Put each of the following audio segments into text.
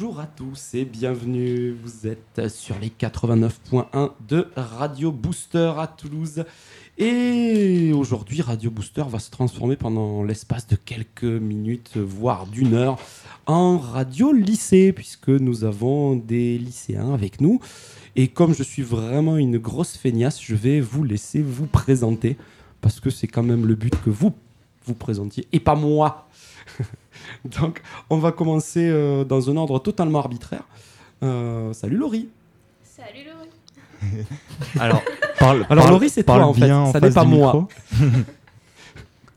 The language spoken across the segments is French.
Bonjour à tous et bienvenue. Vous êtes sur les 89.1 de Radio Booster à Toulouse. Et aujourd'hui, Radio Booster va se transformer pendant l'espace de quelques minutes, voire d'une heure, en radio lycée, puisque nous avons des lycéens avec nous. Et comme je suis vraiment une grosse feignasse, je vais vous laisser vous présenter, parce que c'est quand même le but que vous vous présentiez, et pas moi. Donc, on va commencer euh, dans un ordre totalement arbitraire. Euh, salut Laurie. Salut Laurie. Alors, parle, Alors parle- Laurie, c'est toi en fait. en Ça n'est pas moi. micro.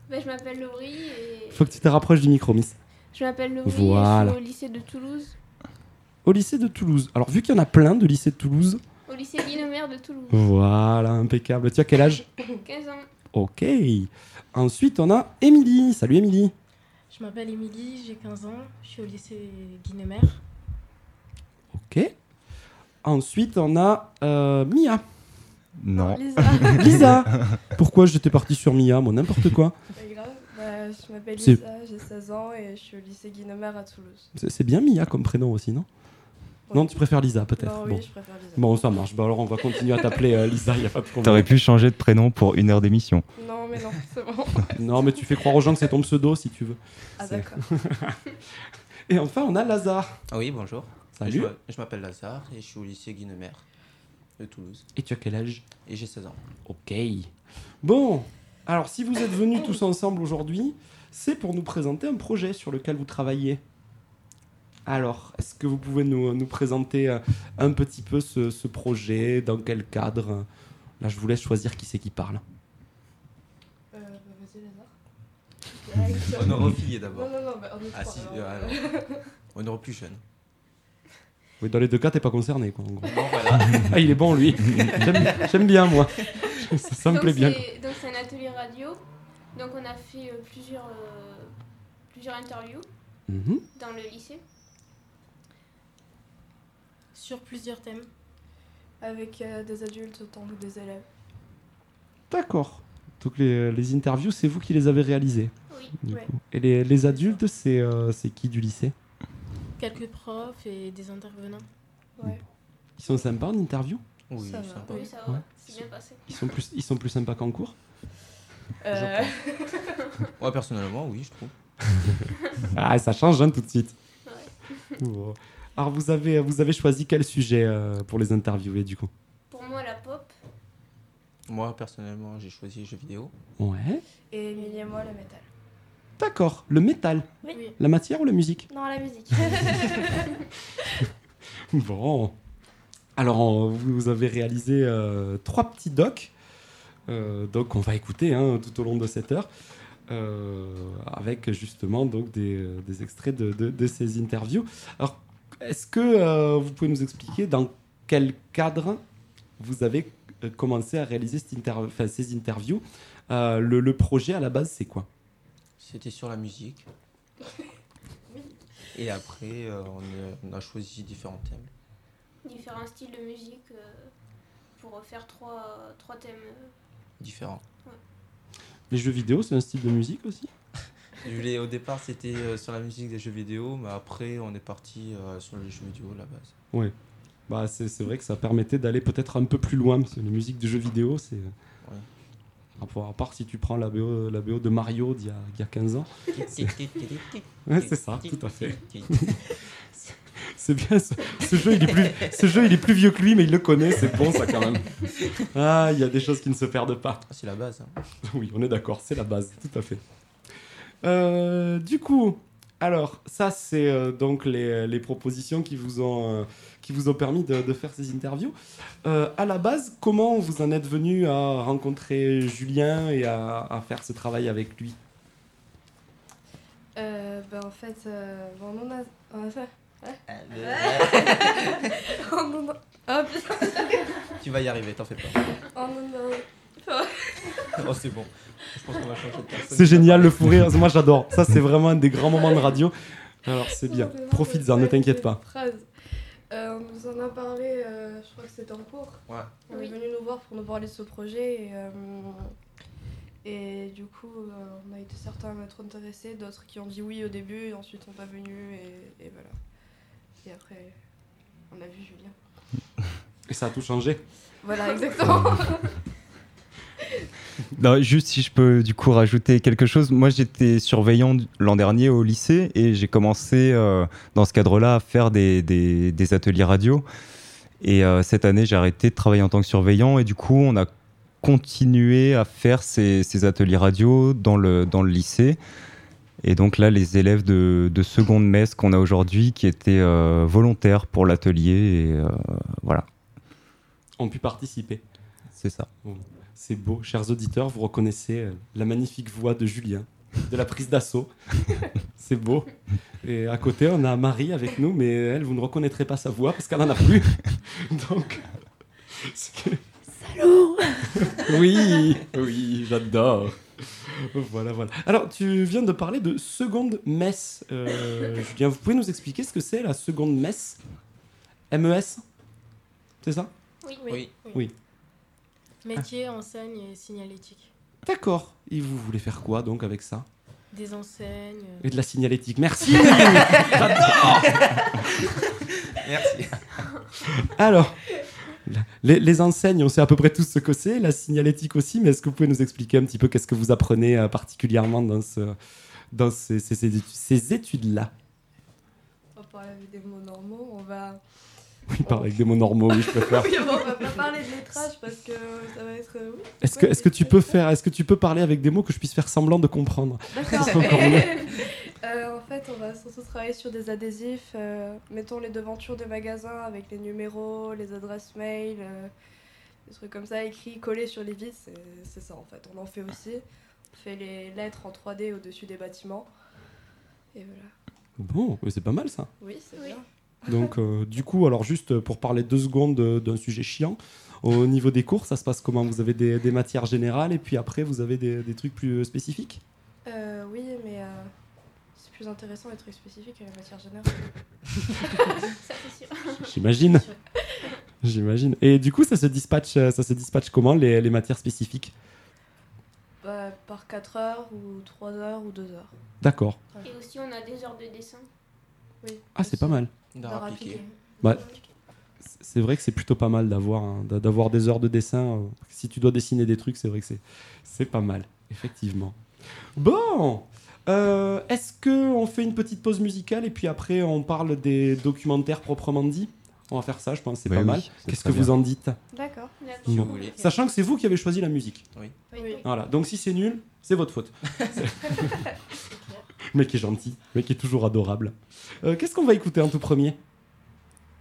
Bah, je m'appelle Laurie et Faut que tu te rapproches du micro, Miss. je m'appelle Laurie Voilà. et je suis au lycée de Toulouse, Au lycée de Toulouse. Alors, vu qu'il y en a plein de lycées de Toulouse, au lycée Guinemer de Toulouse. voilà, impeccable. Tu as quel âge? 15 ans. Ok. Ensuite, on a Émilie. Salut Émilie. Je m'appelle Émilie, j'ai 15 ans, je suis au lycée Guinemer. Ok. Ensuite, on a euh, Mia. Non. Lisa, Lisa. Pourquoi j'étais parti sur Mia Moi, n'importe quoi. pas grave. Bah, je m'appelle C'est- Lisa, j'ai 16 ans et je suis au lycée Guinemer à Toulouse. C'est c'est bien Mia comme prénom aussi, non? Non, tu préfères Lisa, peut-être. Non, bon. oui, je préfère Lisa. bon, ça marche. Bah, alors, on va continuer à t'appeler euh, Lisa, il n'y a pas de problème. T'aurais pu changer de prénom pour une heure d'émission. Non, mais non, c'est bon. Non, mais tu fais croire aux gens que c'est ton pseudo si tu veux. Ah, d'accord. Et enfin, on a Lazare. Ah oui, bonjour. Salut. Je, je m'appelle Lazare et je suis au lycée Guinemer de Toulouse. Et tu as quel âge? Et j'ai 16 ans. Ok. Bon, alors si vous êtes venus tous ensemble aujourd'hui, c'est pour nous présenter un projet sur lequel vous travaillez. Alors, est-ce que vous pouvez nous, nous présenter euh, un petit peu ce, ce projet, dans quel cadre? Là, je vous laisse choisir qui c'est qui parle. Euh, bah, vas-y, Lazare. Honorofille Non, d'abord. non, non, bah, on est Ah si, alors. euh, alors. Plus jeune. Oui, dans les deux cas, t'es pas concerné, quoi, en gros. Bon voilà. Ah, il est bon, lui. J'aime bien, moi. Ça, ça me Donc plaît bien. c'est- Donc c'est un atelier radio. Donc on a fait euh, plusieurs, euh, plusieurs interviews Mhm. dans le lycée. Sur plusieurs thèmes. Avec euh, des adultes autant que des élèves. D'accord. Donc, les, les interviews, c'est vous qui les avez réalisées. Oui. du Ouais. coup. Et les, les adultes, c'est euh, c'est qui du lycée? Quelques profs et des intervenants. Ouais. Ils sont sympas en interview? Oui, Ça va. sympa. Oui, ça va. Ouais. C'est bien passé. ils sont, plus, ils sont plus sympas qu'en cours? Euh, Moi personnellement, oui, je trouve. Ah, ça change hein, tout de suite. Ouais. Bon. Alors, vous avez, vous avez choisi quel sujet euh, pour les interviewer, du coup? Pour moi, la pop. Moi personnellement, j'ai choisi les jeux vidéo. Ouais. et Émilie et moi, le métal. D'accord. Le métal. Oui. La matière ou la musique? Non, la musique. Bon. Alors, vous avez réalisé euh, trois petits docs. Euh, donc, on va écouter hein, tout au long de cette heure. euh, avec justement donc des, des extraits de, de- de ces interviews. Alors, est-ce que euh, vous pouvez nous expliquer dans quel cadre vous avez euh, commencé à réaliser cette inter- enfin, ces interviews? Euh, le, le projet à la base, c'est quoi? C'était sur la musique. Et après, euh, on, a, on a choisi différents thèmes. Différents styles de musique euh, pour faire trois, trois thèmes. Différents. Les jeux vidéo, c'est un style de musique aussi? Voulais- au départ, c'était euh, sur la musique des jeux vidéo, mais après, on est parti euh, sur les jeux vidéo à la base. Oui. Bah, c'est vrai que ça permettait d'aller peut-être un peu plus loin, parce que les musiques de jeux vidéo, c'est. Ouais. À part- si tu prends la BO, la BO de Mario d'il y, a- d'il y a 15 ans. Ouais, c'est ça, tout à fait. C'est bien, ce, ce jeu, il est plus, ce jeu, il est plus vieux que lui, mais il le connaît, c'est bon ça quand même. Ah, il y a des choses qui ne se perdent pas. Ah, C'est la base. hein. Oui, on est d'accord, c'est la base, tout à fait. Euh, du coup, alors, ça, c'est euh, donc les, les propositions qui vous ont, euh, qui vous ont permis de, de faire ces interviews. Euh, à la base, comment vous en êtes venu à rencontrer Julien et à, à faire ce travail avec lui? Euh, bah, en fait, euh, bon, on en a. On a fait. On en a. Oh putain, Tu vas y arriver, t'en fais pas. on en a. Oh, c'est bon. C'est génial, le fou rire, moi j'adore. Ça, c'est vraiment un des grands moments de radio. Alors, c'est bien, profites-en, ne t'inquiète pas. phrase. Euh, on nous en a parlé, euh, je crois que c'était en cours. Ouais. On Oui. est venu nous voir pour nous parler de ce projet et, euh, et du coup euh, on a été certains à être intéressés, d'autres qui ont dit oui au début et ensuite sont pas venus et, et voilà. Et après, on a vu Julien. Et ça a tout changé. Voilà, exactement. Non, juste si je peux du coup rajouter quelque chose. Moi, j'étais surveillant l'an dernier au lycée et j'ai commencé euh, dans ce cadre-là à faire des, des- des ateliers radio. Et euh, cette année, j'ai arrêté de travailler en tant que surveillant et du coup, on a continué à faire ces, ces ateliers radio dans le, dans le lycée. Et donc là, les élèves de, de seconde messe qu'on a aujourd'hui qui étaient euh, volontaires pour l'atelier, et euh, voilà, ont pu participer. c'est ça. C'est beau, chers auditeurs, vous reconnaissez euh, la magnifique voix de Julien, de la prise d'assaut. C'est beau. Et à côté, on a Marie avec nous, mais elle, vous ne reconnaîtrez pas sa voix parce qu'elle n'en a plus. Donc. c'est- Oui, oui, j'adore. Voilà, voilà. Alors, tu viens de parler de seconde messe. Euh, Julien, vous pouvez nous expliquer ce que c'est la seconde messe? MES C'est ça? Oui. Oui. Oui. Métier, enseigne et signalétique. D'accord. Et vous voulez faire quoi donc avec ça? Des enseignes. Et de la signalétique. Merci J'adore Merci. Alors, les, les enseignes, on sait à peu près tous ce que c'est, la signalétique aussi, mais est-ce que vous pouvez nous expliquer un petit peu qu'est-ce que vous apprenez euh, particulièrement dans, ce, dans ces, ces- ces étu- ces études-là? On va parler avec des mots normaux. On va. Oui, parle avec des mots normaux, oui, je préfère. Oui, on va pas parler de lettrage parce que ça va être. euh, oui. Est-ce que, est-ce que tu peux faire, est-ce que tu peux parler avec des mots que je puisse faire semblant de comprendre? D'accord. C'est encore mieux. Euh, en fait, on va surtout travailler sur des adhésifs. euh, mettons les devantures de magasins avec les numéros, les adresses mail, euh, des trucs comme ça écrits, collés sur les vis. C'est c'est ça en fait. On en fait aussi. On fait les lettres en 3D au-dessus des bâtiments. Et voilà. Bon, c'est pas mal ça. Oui, c'est Oui. bien. Donc, euh, du coup, alors juste pour parler deux secondes de- d'un sujet chiant, au niveau des cours, ça se passe comment? Vous avez des, des matières générales et puis après, vous avez des, des trucs plus spécifiques? Euh, oui, mais euh, c'est plus intéressant d'être spécifique à la matière générale. Ça, c'est sûr. J'imagine. J'imagine. Et du coup, ça se dispatche, euh, ça se dispatche comment les, les matières spécifiques? Bah, par 4 heures ou 3 heures ou 2 heures. D'accord. Et aussi, on a des heures de dessin. Oui. Ah, c'est pas mal. D'art appliqué. Bah, C'est vrai que c'est plutôt pas mal d'avoir des heures de dessin. euh, Si tu dois dessiner des trucs, c'est vrai que c'est c'est pas mal, effectivement. Bon, euh, est-ce que on fait une petite pause musicale et puis après on parle des documentaires proprement dit? On va faire ça, je pense, c'est Oui, pas oui, mal. ce Qu'est-ce que vous en dites? D'accord. Bon. Sachant que c'est vous qui avez choisi la musique. Oui. Voilà, donc si c'est nul, c'est votre faute. Le mec est gentil, le mec est toujours adorable. Euh, Qu'est-ce qu'on va écouter en tout premier?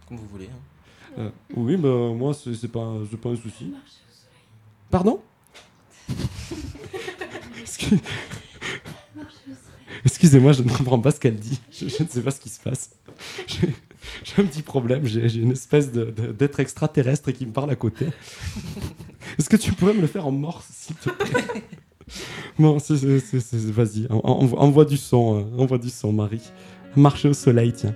Comme vous voulez. hein. Euh, Oui, bah, moi, c'est pas, pas un souci. Pardon? Excuse- Excusez-moi, je ne comprends pas ce qu'elle dit. Je, je ne sais pas ce qui se passe. J'ai un petit problème. J'ai une espèce d'être extraterrestre qui me parle à côté. Est-ce que tu pourrais me le faire en morse, s'il te plaît? C'est- vas-y, en- en- envoie du son, euh, envoie du son, Marie. Marcher au soleil, tiens.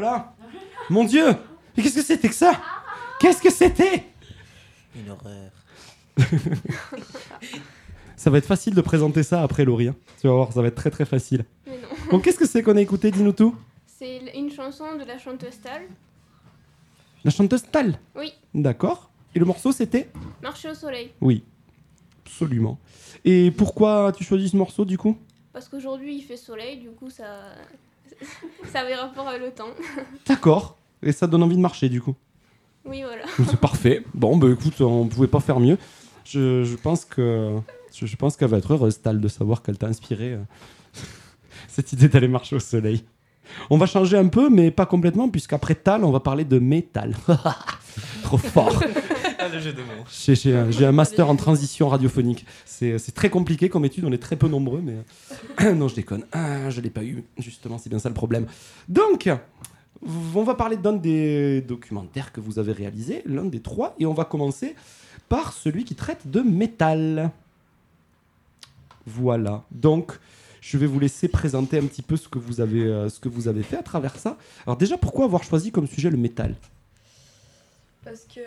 Là Mon Dieu Mais qu'est-ce que c'était que ça? Qu'est-ce que c'était? Une horreur. Ça va être facile de présenter ça après Laurie. hein. Tu vas voir, ça va être très très facile. Mais non. Bon, qu'est-ce que c'est qu'on a écouté? Dis-nous tout. C'est une chanson de la chanteuse Tal. La chanteuse Tal? Oui. D'accord. Et le morceau c'était? Marcher au soleil. Oui. Absolument. Et pourquoi as-tu choisi ce morceau du coup? Parce qu'aujourd'hui il fait soleil, du coup ça. Ça avait rapport avec le temps. D'accord. Et ça donne envie de marcher du coup. Oui, voilà. C'est parfait. Bon, bah écoute, on pouvait pas faire mieux. Je, je pense que je, je pense qu'elle va être heureuse, Tal, de savoir qu'elle t'a inspiré euh, cette idée d'aller marcher au soleil. On va changer un peu, mais pas complètement, puisqu'après Tal, on va parler de métal. Trop fort. Ah, le jeu de mots. J'ai un, master en transition radiophonique. C'est c'est très compliqué comme étude, on est très peu nombreux, mais. euh, non, je déconne. Ah, je l'ai pas eu, justement, c'est bien ça le problème. Donc, on va parler d'un des documentaires que vous avez réalisé, l'un des trois, et on va commencer par celui qui traite de métal. Voilà. Donc, je vais vous laisser présenter un petit peu ce que vous avez, euh, ce que vous avez fait à travers ça. Alors déjà, pourquoi avoir choisi comme sujet le métal? Parce que,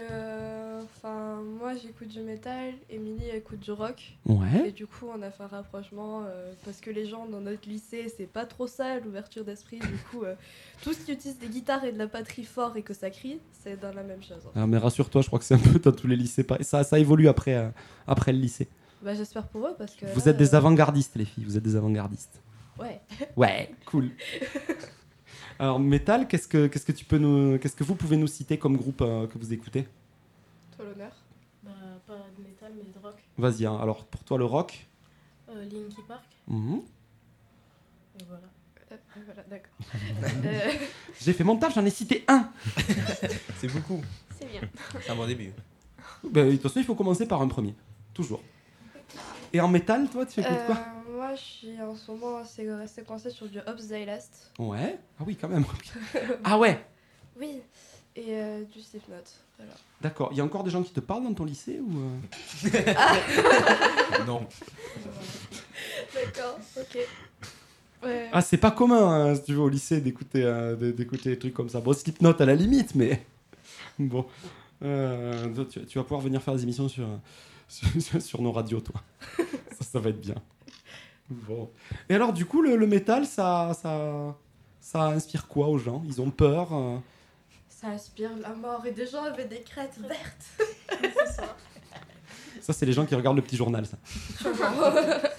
enfin, moi j'écoute du métal, Émilie écoute du rock. Ouais. Et du coup, on a fait un rapprochement euh, parce que les gens dans notre lycée, c'est pas trop ça l'ouverture d'esprit. Du coup, euh, tout ce qui utilise des guitares et de la batterie fort et que ça crie, c'est dans la même chose. en fait. Ah, mais rassure-toi, je crois que c'est un peu dans tous les lycées. Ça, ça évolue après, euh, après le lycée. Bah, j'espère pour eux parce que. Vous là, êtes des avant-gardistes, les filles. Vous êtes des avant-gardistes. Ouais. Ouais, cool. Alors, métal, qu'est-ce que, qu'est-ce que tu peux nous, qu'est-ce que vous pouvez nous citer comme groupe que vous écoutez? Toi l'honneur. Bah, pas de métal, mais de rock. Vas-y. hein. Alors, pour toi, le rock. Euh, Linky Park, Mhm. et voilà. Euh, voilà, d'accord. Euh, J'ai fait mon taf, j'en ai cité un. C'est beaucoup. C'est bien. C'est un bon début. Ben, de toute façon, il faut commencer par un premier, toujours. Et en métal, toi, tu écoutes quoi euh, moi, je suis en ce moment assez resté coincé sur du Hobbs Last. Ouais. Ah oui, quand même. ah ouais. Oui. Et euh, du Slipknot. Voilà. D'accord. Il y a encore des gens qui te parlent dans ton lycée ou euh non. D'accord, ok. Ouais. Ah, c'est pas commun, hein, si tu veux, au lycée, d'écouter euh, d'écouter des trucs comme ça. Bon, Slipknot à la limite, mais bon. Euh, tu, tu vas pouvoir venir faire des émissions sur, sur, sur- sur nos radios, toi. ça, ça va être bien. Bon. Et alors, du coup, le, le métal, ça, ça, ça inspire quoi aux gens? Ils ont peur euh? Ça aspire la mort et des gens avaient des crêtes vertes. c'est ça. Ça, c'est les gens qui regardent le petit journal, ça.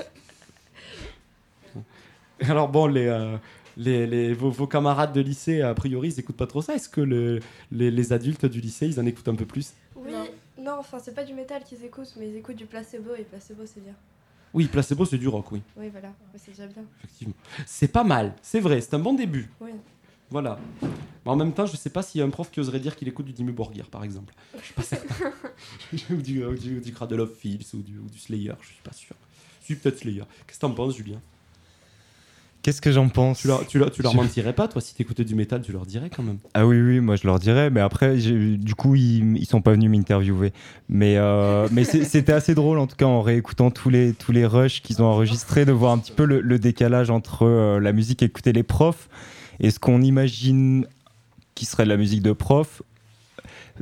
Alors, bon, les, euh, les, les- vos, vos camarades de lycée, a priori, ils écoutent pas trop ça. Est-ce que le- les, les adultes du lycée, ils en écoutent un peu plus? Oui, Non. non, enfin, c'est pas du métal qu'ils écoutent, mais ils écoutent du placebo et placebo, c'est bien. Oui, placebo, c'est du rock, oui, Oui, voilà, c'est déjà bien. effectivement. C'est pas mal, c'est vrai, c'est un bon début. Oui. Voilà. Mais en même temps, je sais pas s'il y a un prof qui oserait dire qu'il écoute du Dimmu Borgir, par exemple. Je suis pas certain. ou du, du, du Cradle of Films ou du, ou du Slayer, je suis pas sûr. Si, peut-être Slayer. Qu'est-ce que t'en penses, Julien? Qu'est-ce que j'en pense? Tu leur, tu, leur, tu leur Je- mentirais pas, toi, si t'écoutais du métal, tu leur dirais quand même. Ah oui, oui, moi je leur dirais, mais après, du coup, ils, ils sont pas venus m'interviewer. Mais, euh, mais c'était assez drôle, en tout cas, en réécoutant tous les, tous les rushs qu'ils ont enregistrés, de voir un petit peu le, le décalage entre euh, la musique écoutée les profs et ce qu'on imagine qui serait de la musique de prof?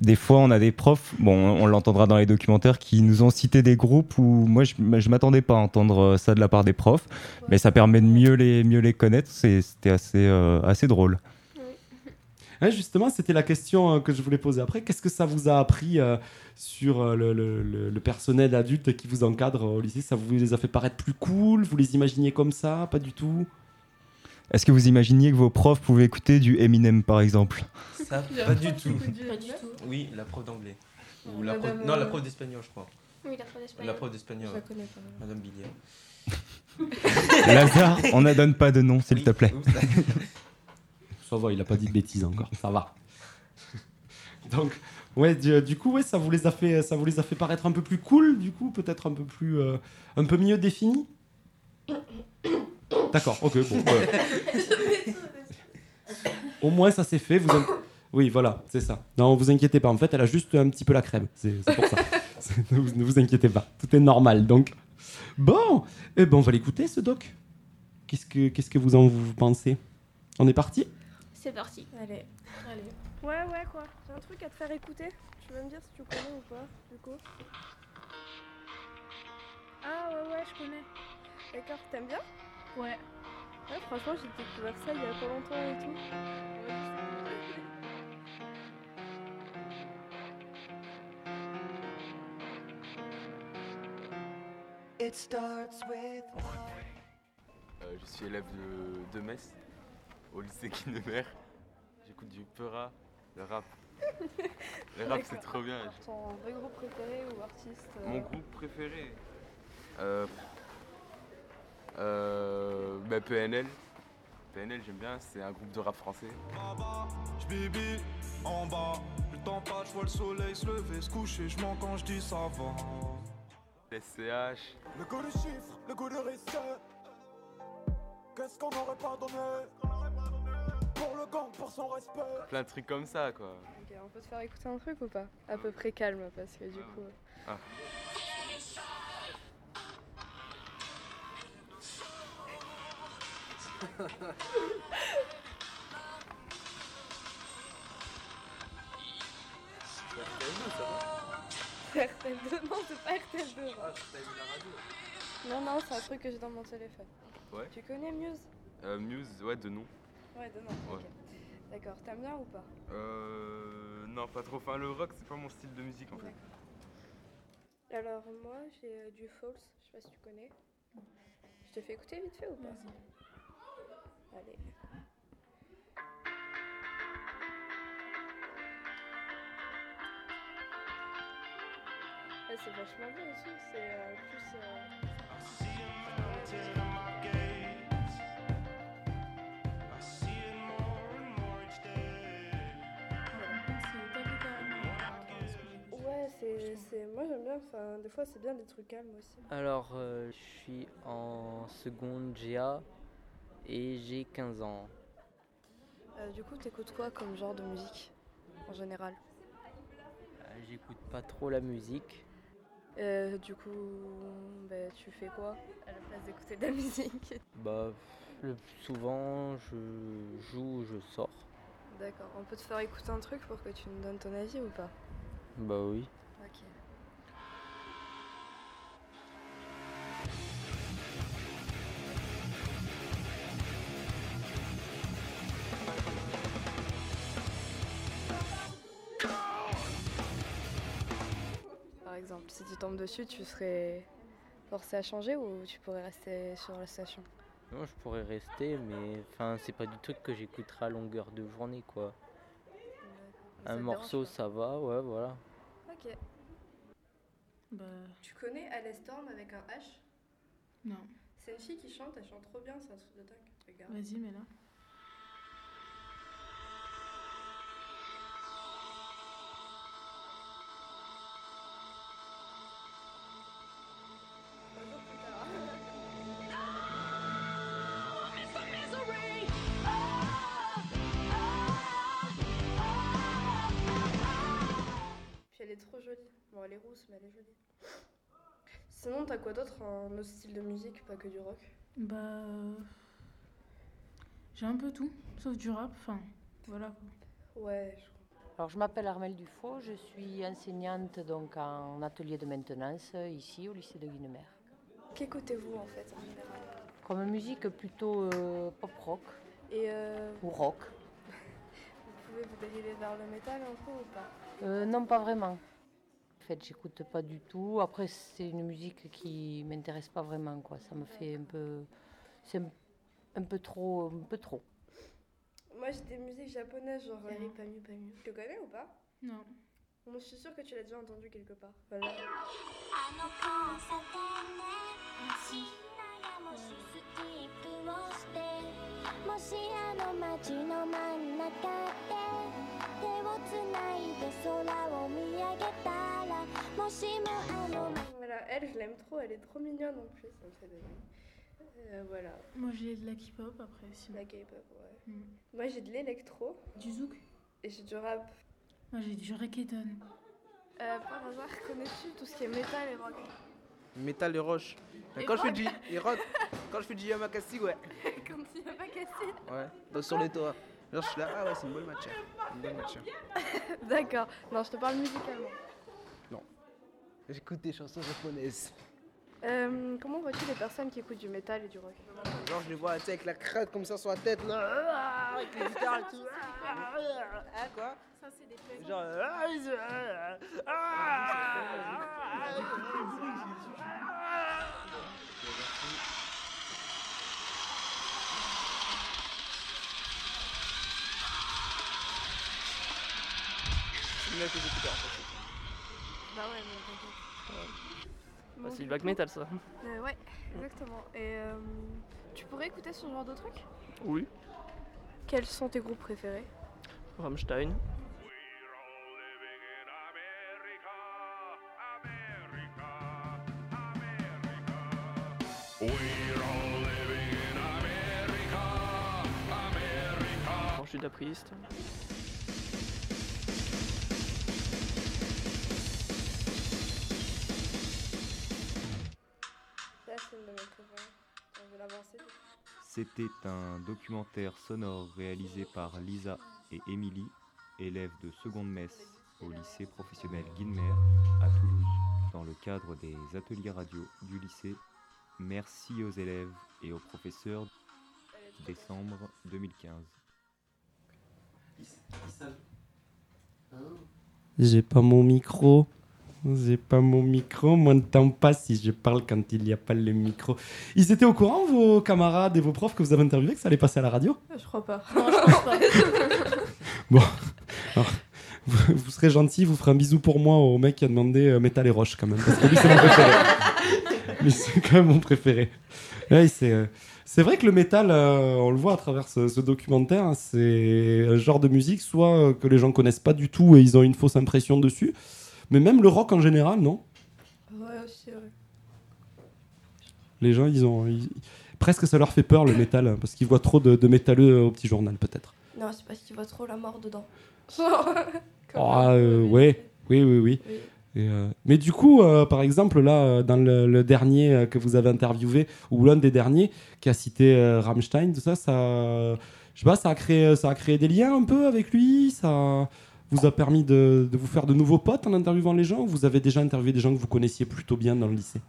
Des fois, on a des profs, bon, on l'entendra dans les documentaires, qui nous ont cité des groupes où moi, je, je m'attendais pas à entendre ça de la part des profs, mais ça permet de mieux les, mieux les connaître. C'était assez, euh, assez drôle. Justement, c'était la question euh, que je voulais poser après. Qu'est-ce que ça vous a appris euh, sur euh, le- le personnel adulte qui vous encadre au lycée? Ça vous les a fait paraître plus cool? Vous les imaginiez comme ça? Pas du tout? Est-ce que vous imaginiez que vos profs pouvaient écouter du Eminem, par exemple? Ça, pas du tout. Pas du tout. Oui, la prof d'anglais. Ou la Madame, prof... Non, la euh, prof d'espagnol, je crois. Oui, la prof d'espagnol. La prof Je d'espagnol, la connais pas. Madame Billiard. Lazare, on ne donne pas de nom, s'il Oui, te plaît. oups. Ça va, il a pas dit de bêtises encore. Ça va. Donc, ouais, du, du coup, ouais, ça vous les a fait, ça vous les a fait paraître un peu plus cool, du coup, peut-être un peu plus, euh, un peu mieux défini. D'accord, ok, bon. ouais. Au moins, ça s'est fait. Vous in- Oui, voilà, c'est ça. Non, vous inquiétez pas. En fait, elle a juste un petit peu la crème. C'est pour ça. Ne, vous, ne vous inquiétez pas. Tout est normal, donc. Bon, eh ben, on va l'écouter, ce doc. Qu'est-ce que, qu'est-ce que vous en vous pensez? On est parti? C'est parti. Allez, allez. Ouais, ouais, quoi. J'ai un truc à te faire écouter. Tu vas me dire si tu connais ou pas, du coup. Ah ouais, ouais, je connais. D'accord, t'aimes bien? Ouais. Ouais, franchement, j'ai découvert ça il y a pas longtemps et tout. It starts with Euh, je suis élève de, de Metz, au lycée Kinemer. J'écoute du Peura, le rap. Le rap, c'est trop bien. Ton vrai groupe préféré ou artiste euh, Mon groupe préféré euh, euh, bah, PNL. PNL, j'aime bien, c'est un groupe de rap français. J'bibi en bas, le temps passe, je vois le soleil se lever, se coucher, je mens quand je dis ça va. SCH, le goût du chiffre, le goût du risque. Qu'est-ce qu'on n'aurait pas donné? Pour le gang, pour son respect plein de trucs comme ça quoi. Ok, on peut te faire écouter un truc ou pas? À peu près calme parce que du coup. euh, Ah. RTL2, non, c'est pas RTL2. Non, non, c'est un truc que j'ai dans mon téléphone. Ouais. Tu connais Muse? Euh, Muse, ouais, de nom. Ouais, de nom. Ouais. ok. D'accord, t'aimes bien ou pas? Euh, non, pas trop. Enfin, le rock, c'est pas mon style de musique en fait. Alors, moi, j'ai euh, du False, je sais pas si tu connais. Je te fais écouter vite fait ou pas? Allez. Ah, c'est vachement bien aussi, c'est euh, plus. euh, moi j'aime bien, enfin, des fois c'est bien des trucs calmes aussi. Alors, euh, je suis en seconde GA et j'ai 15 ans. Euh, du coup, t'écoutes quoi comme genre de musique en général? Euh, J'écoute pas trop la musique. Euh, Du coup, bah, tu fais quoi à la place d'écouter de la musique? Bah, le plus souvent, je joue ou je sors. D'accord, on peut te faire écouter un truc pour que tu me donnes ton avis ou pas? Bah oui. Si tu tombes dessus, tu serais forcé à changer ou tu pourrais rester sur la station? Non, je pourrais rester, mais enfin, c'est pas du truc que j'écouterai à longueur de journée, quoi. Ça Un morceau, ça va, ouais, voilà. Ok. Bah, Tu connais Alice Storm avec un H? Non. C'est une fille qui chante, elle chante trop bien, c'est un truc de dingue. Regarde. Vas-y, mais là. Sinon, t'as quoi d'autre en autre style de musique, pas que du rock? Bah. J'ai un peu tout, sauf du rap. Enfin, voilà. Ouais, je Alors, je m'appelle Armelle Dufault, je suis enseignante donc en atelier de maintenance ici au lycée de Guinemer. Qu'écoutez-vous en fait en général? Comme musique plutôt euh, pop rock Et euh, ou rock. vous pouvez vous dériver vers le métal un peu ou pas? Euh, non, pas vraiment. Fait, j'écoute pas du tout. Après, c'est une musique qui m'intéresse pas vraiment, quoi. Ça me fait un peu, c'est un, un peu trop, un peu trop. Moi j'ai des musiques japonaises genre Pamu. Tu connais ou pas? Non. Moi je suis sûre que tu l'as déjà entendu quelque part. Voilà. Voilà, elle je l'aime trop, elle est trop mignonne en plus, ça me fait des euh, Voilà, Moi, j'ai de la K-pop après, sinon. la K-pop, ouais. Mm. Moi j'ai de l'électro Du zouk et j'ai du rap. Moi, j'ai du reggaeton. Euh, par hasard, connais-tu tout ce qui est métal et rock Métal et roche. Et quand je fais du et rock, quand je fais du Yamakasi, ouais. Quand pas cassé Ouais, sur les toits. Genre, je suis là, ah ouais, c'est une bonne matière. Une bonne matière. D'accord. Non, je te parle musicalement. Non. J'écoute des chansons japonaises. Euh, comment vois-tu les personnes qui écoutent du métal et du rock Genre, je les vois, tu sais, avec la crête comme ça sur la tête, là. ah, Avec les guitares et tout. Ah, quoi Ça, c'est des Genre. ah, ils- ah, ah, mieux les écouteurs. Bah ouais, mais t'inquiète. Bah, c'est du black metal, ça. Euh, ouais, exactement. Et euh, tu pourrais écouter ce genre de truc? Oui. Quels sont tes groupes préférés? Rammstein. Bon, Judas C'était un documentaire sonore réalisé par Lisa et Émilie, élèves de seconde messe au lycée professionnel Guilmer à Toulouse, dans le cadre des ateliers radio du lycée. Merci aux élèves et aux professeurs. Décembre 2015. J'ai pas mon micro. J'ai pas mon micro. On m'entend pas si je parle quand il n'y a pas le micro. Ils étaient au courant, vos camarades et vos profs que vous avez interviewés, que ça allait passer à la radio? Je crois pas. Non, je pense pas. Bon. Alors, vous, vous serez gentil, vous ferez un bisou pour moi au mec qui a demandé euh, Métal et Roche quand même. Parce que lui, c'est mon préféré. c'est quand même mon préféré. Ouais, c'est, euh, c'est vrai que le métal, euh, on le voit à travers ce, ce documentaire, hein, c'est un genre de musique, soit euh, que les gens connaissent pas du tout et ils ont une fausse impression dessus, mais même le rock en général, non Ouais, aussi, ouais. Les gens, ils ont. ils- Presque ça leur fait peur le métal, hein, parce qu'ils voient trop de, de métalleux au petit journal, peut-être. Non, c'est parce qu'il voit trop la mort dedans. Ah, euh, ouais, oui, oui, oui. Oui. Et, euh, mais du coup, euh, par exemple, là, dans le, le dernier que vous avez interviewé, ou l'un des derniers qui a cité Rammstein, tout ça, ça, je sais pas, ça a créé, ça a créé des liens un peu avec lui. Ça vous a permis de, de vous faire de nouveaux potes en interviewant les gens. ou Vous avez déjà interviewé des gens que vous connaissiez plutôt bien dans le lycée?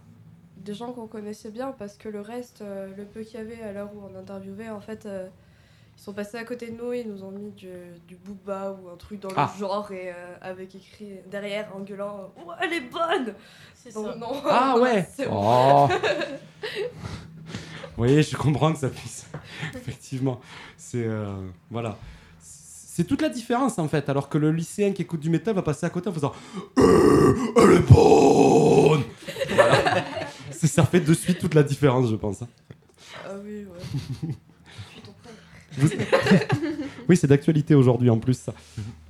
Des gens qu'on connaissait bien parce que le reste, euh, le peu qu'il y avait à l'heure où on interviewait, en fait, euh, ils sont passés à côté de nous, ils nous ont mis du, du booba ou un truc dans Ah. le genre et euh, avec écrit derrière en gueulant Ouais, elle est bonne C'est Donc, ça. non. Ah ouais. Oh. Vous voyez, je comprends que ça puisse. Effectivement. C'est. euh, voilà. C'est toute la différence en fait. Alors que le lycéen qui écoute du métal va passer à côté en faisant Euh, Elle est bonne Voilà. Ça fait de suite toute la différence, je pense. hein. Ah oui, ouais. Vous- oui, c'est d'actualité aujourd'hui en plus. Ça.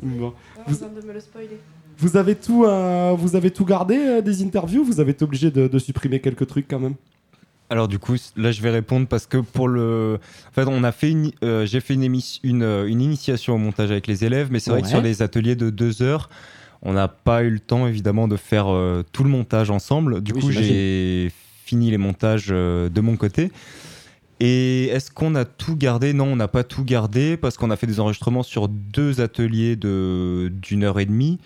Bon. Vous, on vient de me le spoiler. vous avez tout, euh, vous avez tout gardé euh, des interviews? Vous avez été obligé de, de supprimer quelques trucs quand même? Alors du coup, là je vais répondre parce que pour le, en fait, on a fait une, euh, j'ai fait une, émission, une, euh, une initiation au montage avec les élèves, mais c'est vrai que sur les ateliers de deux heures, on n'a pas eu le temps évidemment de faire euh, tout le montage ensemble. Du Oui, coup, j'ai fini les montages euh, de mon côté. Et est-ce qu'on a tout gardé? Non, on n'a pas tout gardé parce qu'on a fait des enregistrements sur deux ateliers de d'une heure et demie.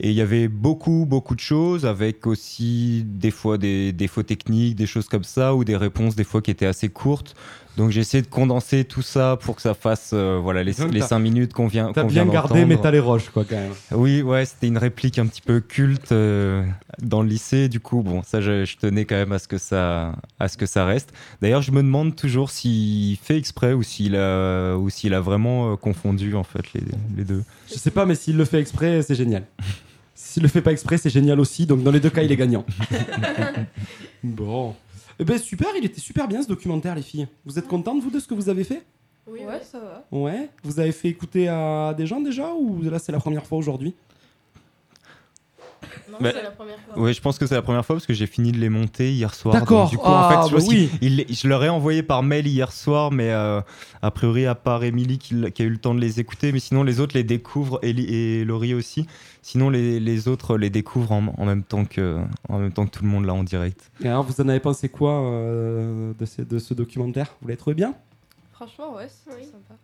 Et il y avait beaucoup, beaucoup de choses, avec aussi des fois des défauts techniques, des choses comme ça, ou des réponses des fois qui étaient assez courtes. Donc j'ai essayé de condenser tout ça pour que ça fasse euh, voilà, les, Donc, les t'as- cinq minutes qu'on vient T'as bien vient gardé. Métal et Roche, quoi, quand même. Oui, ouais, c'était une réplique un petit peu culte euh, dans le lycée. Du coup, bon, ça, je, je tenais quand même à ce que ça, à ce que ça reste. D'ailleurs, je me demande toujours s'il fait exprès ou s'il a, ou s'il a vraiment euh, confondu en fait les, les deux. Je sais pas, mais s'il le fait exprès, c'est génial. S'il le fait pas exprès, c'est génial aussi. Donc dans les deux cas, il est gagnant. bon. Eh ben super, il était super bien ce documentaire, les filles. Vous êtes contentes, vous, de ce que vous avez fait? Oui, ouais, ça va. Ouais. Vous avez fait écouter à des gens déjà ou là c'est la première fois aujourd'hui? Non, Bah, c'est la première fois. Ouais, je pense que c'est la première fois parce que j'ai fini de les monter hier soir. D'accord. Donc, Du coup, Ah, en fait, je, bah oui. il- je leur ai envoyé par mail hier soir, mais euh, a priori, à part Émilie qui, a eu le temps de les écouter, mais sinon les autres les découvrent et, et Laurie aussi. Sinon, les, les autres les découvrent en, en même temps que, en même temps que tout le monde là en direct. Et alors, vous en avez pensé quoi euh, de, ce, de ce documentaire? Vous l'avez trouvé bien? Franchement, ouais, c'est sympa.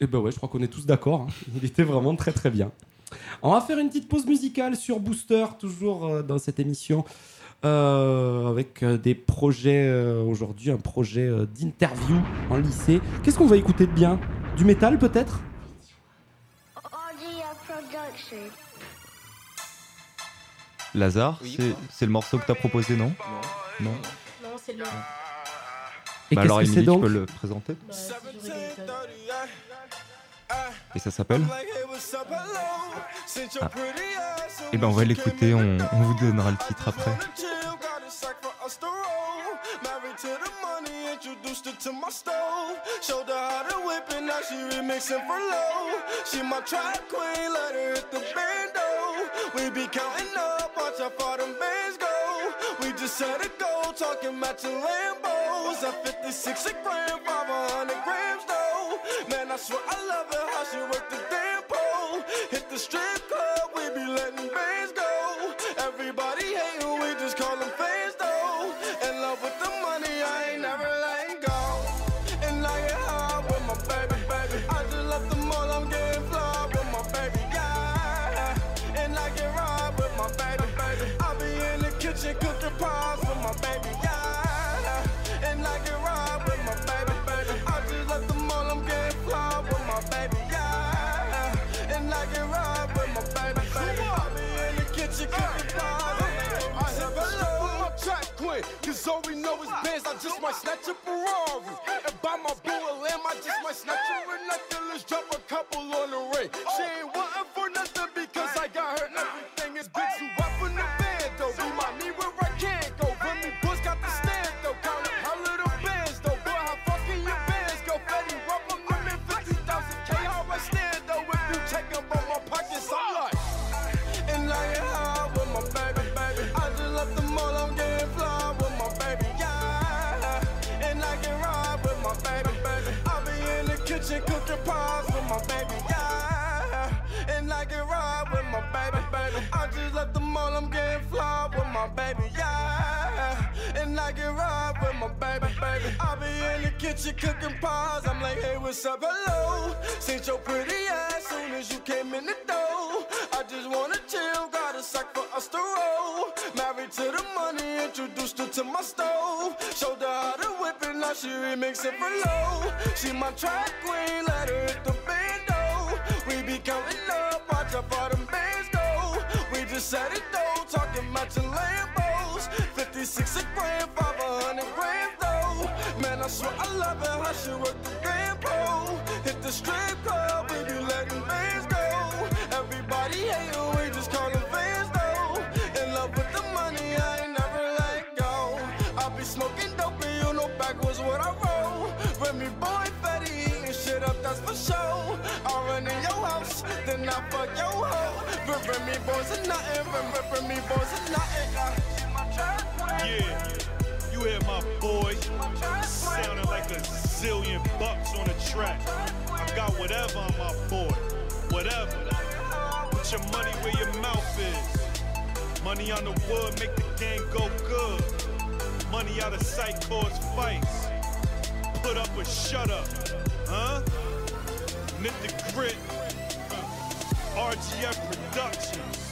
Et ben ouais, je crois qu'on est tous d'accord. hein. Il était vraiment très très bien. On va faire une petite pause musicale sur Booster, toujours euh, dans cette émission, euh, avec euh, des projets euh, aujourd'hui, un projet euh, d'interview en lycée. Qu'est-ce qu'on va écouter de bien? Du métal peut-être? Lazare, Oui. c'est- c'est le morceau que t'as proposé, non? Non. Non, c'est le. Et Bah qu'est-ce alors, que c'est Émilie, tu peux le présenter Bah. Et ça s'appelle your Ah. Eh ben, on va l'écouter, on, on vous donnera le titre après. chill, got a sack for us to roll. Married to the money, introduced her to my stove. Showed her how to whip it, now she remixing for low. She my track queen, let her hit the bando. We be counting up, watch how far them bands go. We just set a goal, talking matching Lambos. At 56 a gram, 500 grams though. I swear I love her, how she work the damn pole. Hit the strip get ride with my baby, baby. I in the kitchen cooking. I said hello, my track queen. Cause all we know is bands, I just might snatch a Ferrari. And buy my boo a I just might snatch her a necklace, drop a couple on the ring. She ain't wanting cooking pies with my baby, yeah. And I can ride with my baby, baby. I just left the mall, I'm getting fly with my baby, yeah. And I can ride with my baby, baby. I be in the kitchen cooking pies. I'm like, hey, what's up, hello? Since your pretty ass soon as you came in the door. Just wanna chill, got a sack for us to roll. Married to the money, introduced her to my stove. Showed her how to whip it, now she remixing for low. She my track queen, let her hit the bando. We be counting up, watch how far them bands go. We just set it though, talking matching Lambos. 56 a gram, 500 grams though. Man, I swear I love it, how she work the grand pole. Hit the strip then I fuck your hoe. Remy boys are nothing, Remy boys are nothing. Uh, Yeah, you hear my boy sounding like a zillion bucks on the track. I got whatever on my board, whatever. Put your money where your mouth is. Money on the wood make the game go good. Money out of sight cause fights. Put up or shut up, huh? Knit the grit. RGF Productions.